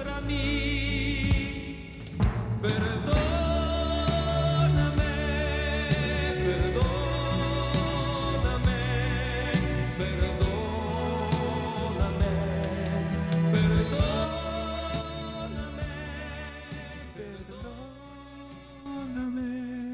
contra mí. Perdóname.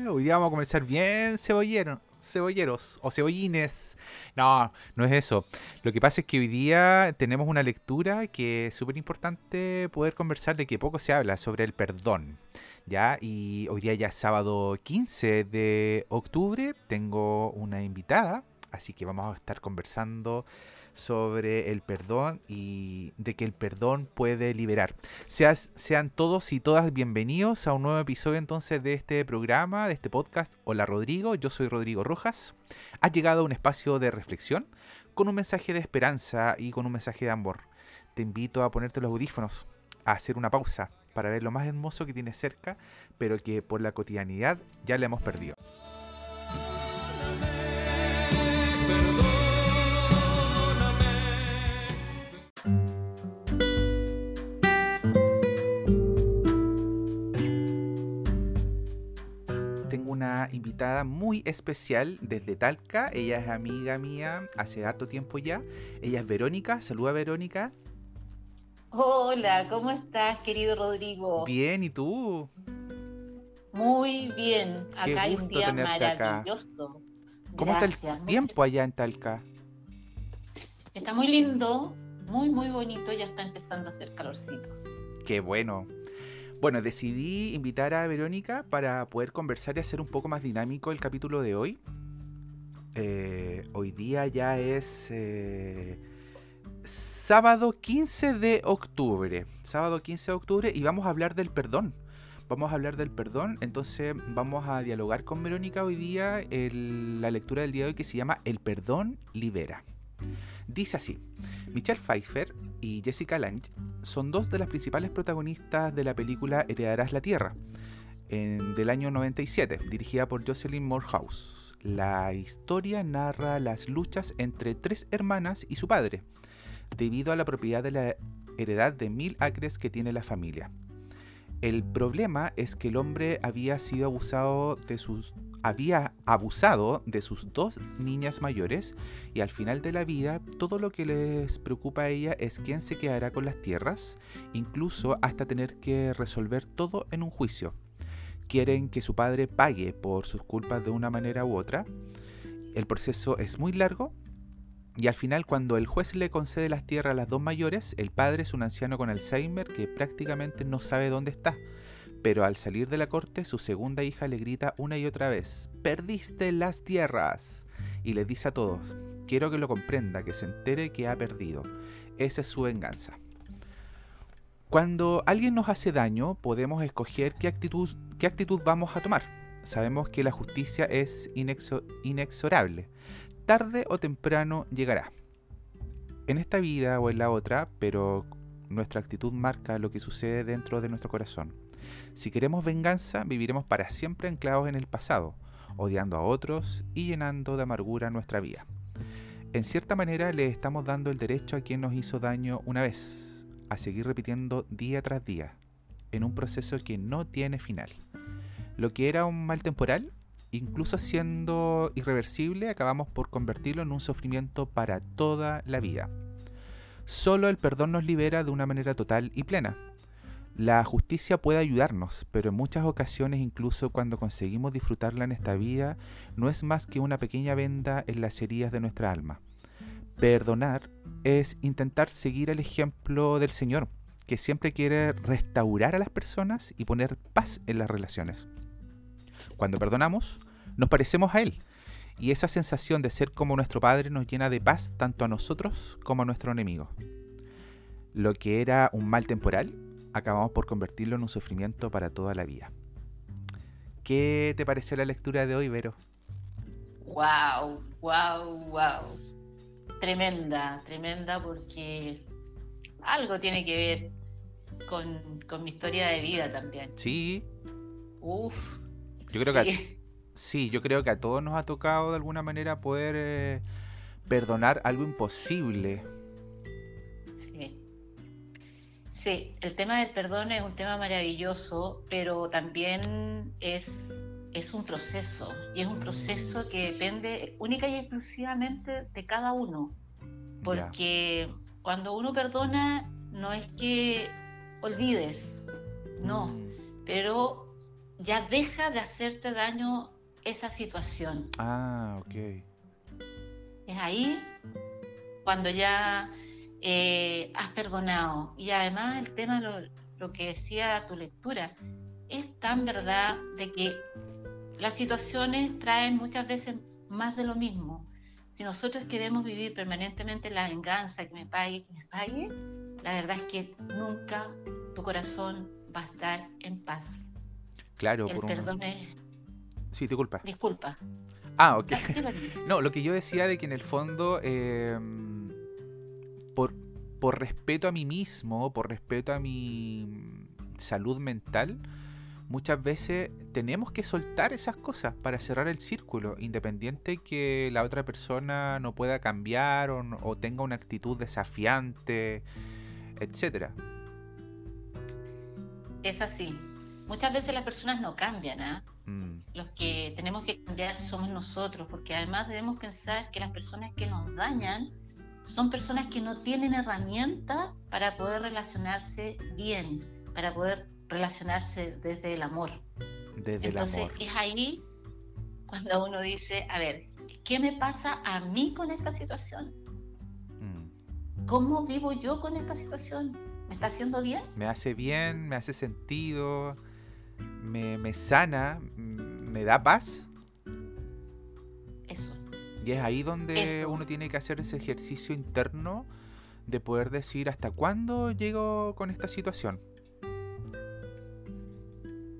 Hoy día vamos a comenzar bien cebollero, cebolleros o cebollines. No, no es eso. Lo que pasa es que hoy día tenemos una lectura que es súper importante poder conversar de que poco se habla sobre el perdón. ¿Ya? Y hoy día ya es sábado 15 de octubre. Tengo una invitada, así que vamos a estar conversando sobre el perdón y de que el perdón puede liberar. Seas, sean todos y todas bienvenidos a un nuevo episodio entonces de este programa, de este podcast. Hola Rodrigo, yo soy Rodrigo Rojas. Has llegado a un espacio de reflexión con un mensaje de esperanza y con un mensaje de amor. Te invito a ponerte los audífonos, a hacer una pausa para ver lo más hermoso que tienes cerca, pero que por la cotidianidad ya le hemos perdido. Tengo una invitada muy especial desde Talca. Ella es amiga mía hace harto tiempo ya. Ella es Verónica. Saluda Verónica. Hola, ¿cómo estás, querido Rodrigo? Bien, ¿y tú? Muy bien. Qué Acá hay un día tenerte acá. maravilloso. ¿Cómo está el tiempo allá en Talca? Está muy lindo, muy, muy bonito. Ya está empezando a hacer calorcito. Qué bueno. Bueno, decidí invitar a Verónica para poder conversar y hacer un poco más dinámico el capítulo de hoy. Eh, hoy día ya es eh, sábado 15 de octubre. Sábado 15 de octubre y vamos a hablar del perdón. Vamos a hablar del perdón, entonces vamos a dialogar con Verónica hoy día la lectura del día de hoy que se llama El perdón libera. Dice así, Michelle Pfeiffer y Jessica Lange son dos de las principales protagonistas de la película Heredarás la Tierra, del año 97, dirigida por Jocelyn Morehouse. La historia narra las luchas entre tres hermanas y su padre, debido a la propiedad de la heredad de mil acres que tiene la familia. El problema es que el hombre había sido abusado de sus había abusado de sus dos niñas mayores y al final de la vida todo lo que les preocupa a ella es quién se quedará con las tierras, incluso hasta tener que resolver todo en un juicio. Quieren que su padre pague por sus culpas de una manera u otra. El proceso es muy largo y al final cuando el juez le concede las tierras a las dos mayores, el padre es un anciano con Alzheimer que prácticamente no sabe dónde está. Pero al salir de la corte, su segunda hija le grita una y otra vez, ¡Perdiste las tierras! Y le dice a todos, quiero que lo comprenda, que se entere que ha perdido. Esa es su venganza. Cuando alguien nos hace daño, podemos escoger qué actitud, qué actitud vamos a tomar. Sabemos que la justicia es inexo- inexorable. Tarde o temprano llegará. En esta vida o en la otra, pero nuestra actitud marca lo que sucede dentro de nuestro corazón. Si queremos venganza, viviremos para siempre anclados en el pasado, odiando a otros y llenando de amargura nuestra vida. En cierta manera le estamos dando el derecho a quien nos hizo daño una vez, a seguir repitiendo día tras día, en un proceso que no tiene final. Lo que era un mal temporal, incluso siendo irreversible, acabamos por convertirlo en un sufrimiento para toda la vida. Solo el perdón nos libera de una manera total y plena. La justicia puede ayudarnos, pero en muchas ocasiones, incluso cuando conseguimos disfrutarla en esta vida, no es más que una pequeña venda en las heridas de nuestra alma. Perdonar es intentar seguir el ejemplo del Señor, que siempre quiere restaurar a las personas y poner paz en las relaciones. Cuando perdonamos, nos parecemos a Él, y esa sensación de ser como nuestro Padre nos llena de paz tanto a nosotros como a nuestro enemigo. Lo que era un mal temporal, acabamos por convertirlo en un sufrimiento para toda la vida. ¿Qué te pareció la lectura de hoy, Vero? Wow, wow, wow. Tremenda, tremenda porque algo tiene que ver con, con mi historia de vida también. Sí, Uf. Yo creo que a- sí. yo creo que a todos nos ha tocado de alguna manera poder eh, perdonar algo imposible. Sí. Sí, el tema del perdón es un tema maravilloso, pero también es, es un proceso, y es un proceso que depende única y exclusivamente de cada uno, porque cuando uno perdona no es que olvides, no, Mm. pero ya deja de hacerte daño esa situación. Ah, ok. Es ahí cuando ya eh, has perdonado. Y además el tema, lo, lo que decía tu lectura, es tan verdad de que las situaciones traen muchas veces más de lo mismo. Si nosotros queremos vivir permanentemente la venganza, que me pague, que me pague, la verdad es que nunca tu corazón va a estar en paz. Claro, El por un... perdón es... Sí, disculpa. Disculpa. Ah, ok. No, lo que yo decía de que en el fondo, eh, por, por respeto a mí mismo, por respeto a mi salud mental, muchas veces tenemos que soltar esas cosas para cerrar el círculo, independiente que la otra persona no pueda cambiar o, o tenga una actitud desafiante, etcétera. Es así. Muchas veces las personas no cambian, ¿ah? Mm, los que tenemos que cambiar somos nosotros, porque además debemos pensar que las personas que nos dañan son personas que no tienen herramientas para poder relacionarse bien, para poder relacionarse desde el amor. desde Entonces el amor. es ahí cuando uno dice, a ver, ¿qué me pasa a mí con esta situación? Mm. ¿Cómo vivo yo con esta situación? ¿Me está haciendo bien? me hace bien, me hace sentido, me, me sana, me da paz. Eso. Y es ahí donde Eso. uno tiene que hacer ese ejercicio interno de poder decir hasta cuándo llego con esta situación.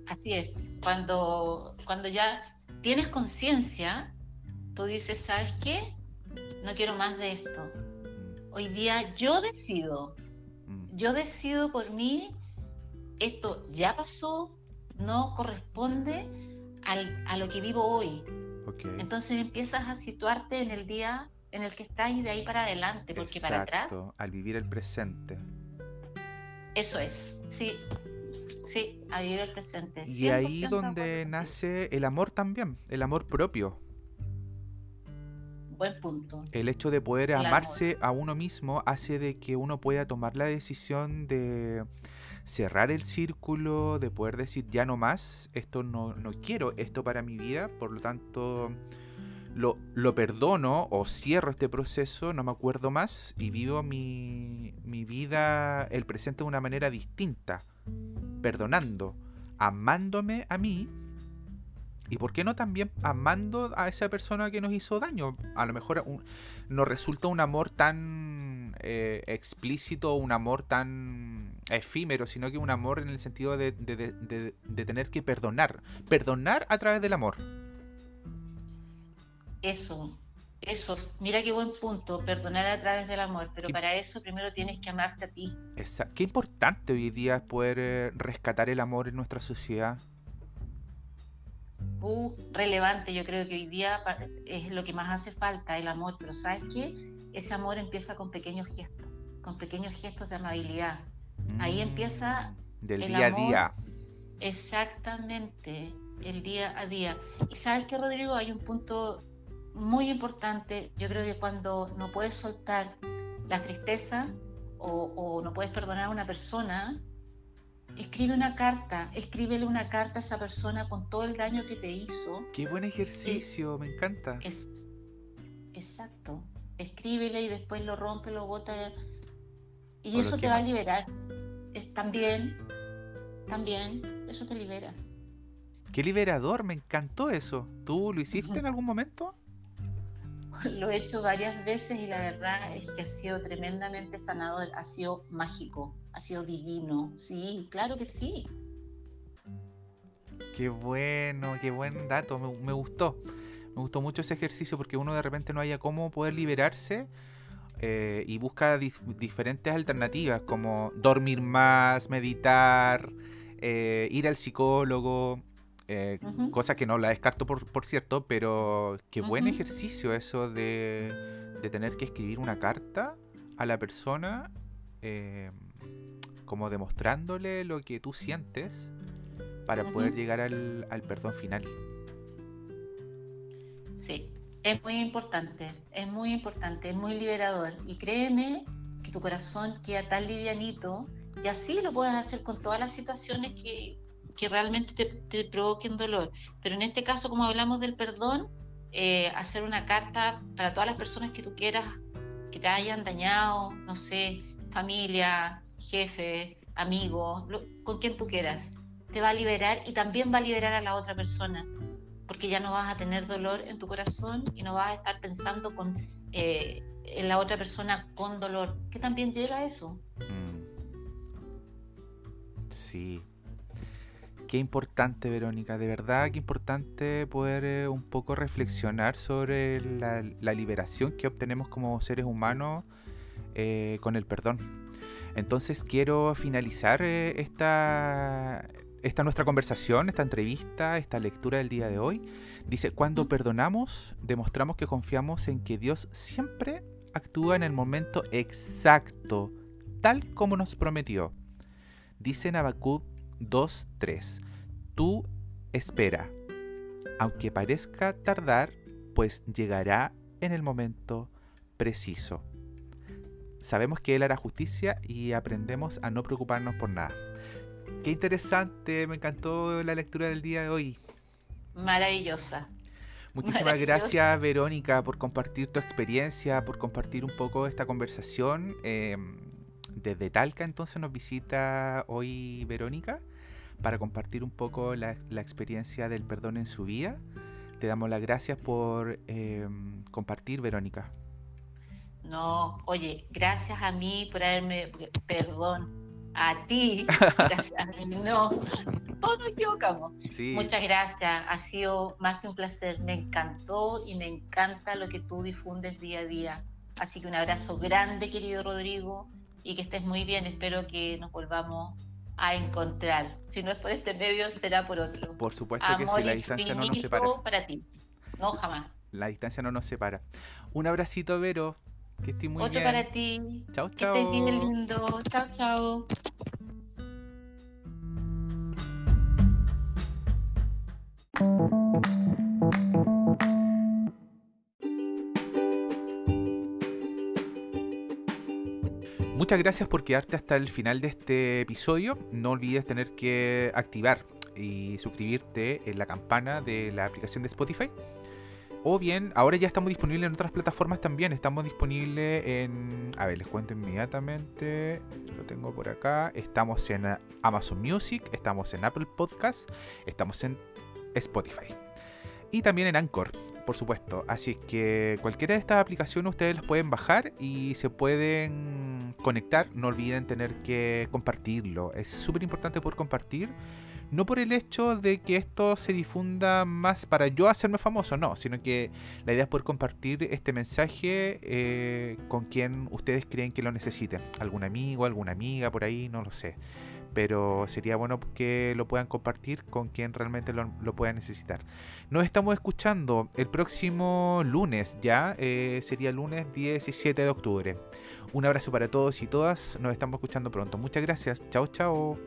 Así es. Cuando, cuando ya tienes conciencia, tú dices, ¿sabes qué? No quiero más de esto. Mm, Hoy día yo decido, mm, yo decido por mí, esto ya pasó, no corresponde al- a lo que vivo hoy. ok. Entonces empiezas a situarte en el día en el que estás y de ahí para adelante, porque para atrás, Exacto, al vivir el presente. eso es. Sí, sí, a vivir el presente. Y ahí 100% de donde nace el amor también, el amor propio. Buen punto. El hecho de poder El amor. amarse a uno mismo hace de que uno pueda tomar la decisión de cerrar el círculo, de poder decir ya no más, esto no, no quiero esto para mi vida, por lo tanto lo, lo perdono o cierro este proceso, no me acuerdo más y vivo mi, mi vida, el presente de una manera distinta, perdonando, amándome a mí y por qué no también amando a esa persona que nos hizo daño. A lo mejor un- no resulta un amor tan eh, explícito, un amor tan efímero, sino que un amor en el sentido de, de- de- de- de tener que perdonar. Perdonar a través del amor. Eso, eso. Mira qué buen punto, perdonar a través del amor, pero Qué- para eso primero tienes que amarte a ti. Esa- qué importante hoy día poder eh, rescatar el amor en nuestra sociedad. Relevante, yo creo que hoy día es lo que más hace falta, el amor, pero ¿sabes qué? Ese amor empieza con pequeños gestos, con pequeños gestos de amabilidad. Ahí Mm, empieza Del el día a día. Exactamente, el día a día. Y sabes que, Rodrigo, hay un punto muy importante. Yo creo que cuando no puedes soltar la tristeza o, o no puedes perdonar a una persona, escribe una carta, escríbele una carta a esa persona con todo el daño que te hizo. Qué buen ejercicio, me encanta. Es, exacto. Escríbele y después lo rompe, lo bota. Y O eso te va a liberar. Es, también, también, eso te libera. Qué liberador, me encantó eso. ¿Tú lo hiciste en algún momento? Lo he hecho varias veces y la verdad es que ha sido tremendamente sanador, ha sido mágico, ha sido divino. Sí, claro que sí. Qué bueno, qué buen dato, me, gustó. Me gustó mucho ese ejercicio porque uno de repente no haya cómo poder liberarse eh, y busca dif- diferentes alternativas como dormir más, meditar, eh, ir al psicólogo, eh, cosa que no la descarto por, por cierto, pero qué buen ejercicio eso de, de tener que escribir una carta a la persona. eh, como demostrándole lo que tú sientes para poder llegar al, al perdón final. Sí, es muy importante, es muy importante, es muy liberador. Y créeme que tu corazón queda tan livianito y así lo puedes hacer con todas las situaciones que, que realmente te, provoquen dolor. Pero en este caso, como hablamos del perdón, eh, hacer una carta para todas las personas que tú quieras que te hayan dañado, no sé, familia, jefe, amigos, lo- con quien tú quieras. Te va a liberar y también va a liberar a la otra persona porque ya no vas a tener dolor en tu corazón y no vas a estar pensando con, eh, en la otra persona con dolor, que también llega a eso. Mm. Sí. Qué importante, Verónica. De verdad, qué importante poder eh, un poco reflexionar sobre la, liberación que obtenemos como seres humanos eh, con el perdón. Entonces quiero finalizar eh, esta, nuestra conversación, esta entrevista, esta lectura del día de hoy. Dice, cuando perdonamos, demostramos que confiamos en que Dios siempre actúa en el momento exacto, tal como nos prometió. Dice en 2.3, tú espera, aunque parezca tardar, pues llegará en el momento preciso. Sabemos que Él hará justicia y aprendemos a no preocuparnos por nada. Qué interesante, me encantó la lectura del día de hoy. Maravillosa. Muchísimas gracias Verónica por compartir tu experiencia, por compartir un poco esta conversación. Eh, desde Talca entonces nos visita hoy Verónica para compartir un poco la, la experiencia del perdón en su vida. Te damos las gracias por eh, compartir Verónica. No, oye, gracias a mí por haberme, perdón, a ti, gracias a mí, no, todos nos equivocamos. Sí, Muchas gracias, ha sido más que un placer, me encantó y me encanta lo que tú difundes día a día. Así que un abrazo grande, querido Rodrigo, y que estés muy bien, espero que nos volvamos a encontrar. Si no es por este medio, será por otro. por supuesto que sí, la distancia no nos separa. para ti. No, jamás. La distancia no nos separa. Un abracito, Vero. Que estés muy Otro bien. para ti. Chao, Que chao. estés bien lindo. Chao, chao. Muchas gracias por quedarte hasta el final de este episodio. No olvides tener que activar y suscribirte en la campana de la aplicación de Spotify. O bien, ahora ya estamos disponibles en otras plataformas también. Estamos disponibles en... A ver, les cuento inmediatamente. Lo tengo por acá. Estamos en Amazon Music, estamos en Apple Podcast, estamos en Spotify. Y también en Anchor, por supuesto. Así es que cualquiera de estas aplicaciones ustedes las pueden bajar y se pueden conectar. No olviden tener que compartirlo. Es súper importante poder compartir. No por el hecho de que esto se difunda más para yo hacerme famoso, no, sino que la idea es poder compartir este mensaje eh, con quien ustedes creen que lo necesiten. Algún amigo, alguna amiga por ahí, no lo sé. Pero sería bueno que lo puedan compartir con quien realmente lo, pueda necesitar. Nos estamos escuchando el próximo lunes, ya eh, sería lunes 17 de octubre. Un abrazo para todos y todas. Nos estamos escuchando pronto. Muchas gracias. Chao, chao.